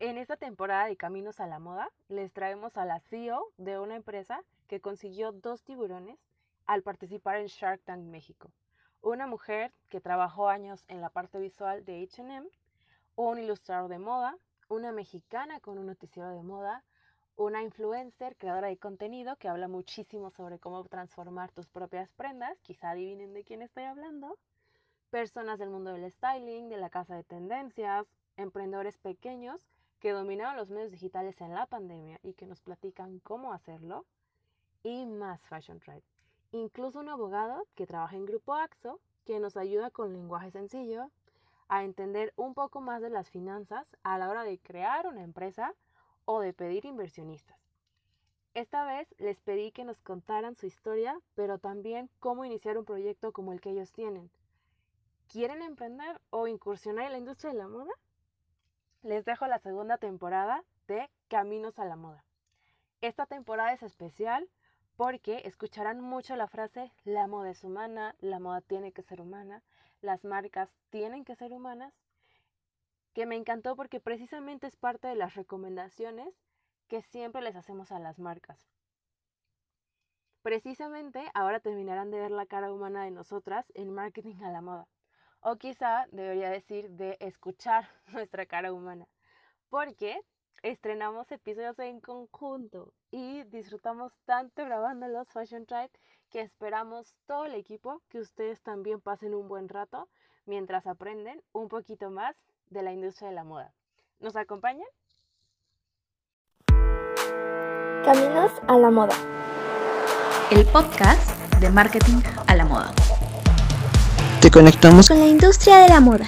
En esta temporada de Caminos a la Moda les traemos a la CEO de una empresa que consiguió dos tiburones al participar en Shark Tank México. Una mujer que trabajó años en la parte visual de HM, un ilustrador de moda, una mexicana con un noticiero de moda, una influencer, creadora de contenido que habla muchísimo sobre cómo transformar tus propias prendas, quizá adivinen de quién estoy hablando, personas del mundo del styling, de la casa de tendencias, emprendedores pequeños que dominaron los medios digitales en la pandemia y que nos platican cómo hacerlo, y más Fashion Tribe. Incluso un abogado que trabaja en Grupo AXO, que nos ayuda con lenguaje sencillo a entender un poco más de las finanzas a la hora de crear una empresa o de pedir inversionistas. Esta vez les pedí que nos contaran su historia, pero también cómo iniciar un proyecto como el que ellos tienen. ¿Quieren emprender o incursionar en la industria de la moda? Les dejo la segunda temporada de Caminos a la Moda. Esta temporada es especial porque escucharán mucho la frase la moda es humana, la moda tiene que ser humana, las marcas tienen que ser humanas, que me encantó porque precisamente es parte de las recomendaciones que siempre les hacemos a las marcas. Precisamente ahora terminarán de ver la cara humana de nosotras en marketing a la moda. O quizá debería decir de escuchar nuestra cara humana. Porque estrenamos episodios en conjunto y disfrutamos tanto grabando los Fashion Tribe que esperamos todo el equipo que ustedes también pasen un buen rato mientras aprenden un poquito más de la industria de la moda. ¿Nos acompañan? Caminos a la moda. El podcast de marketing a la moda. Te conectamos con la industria de la moda.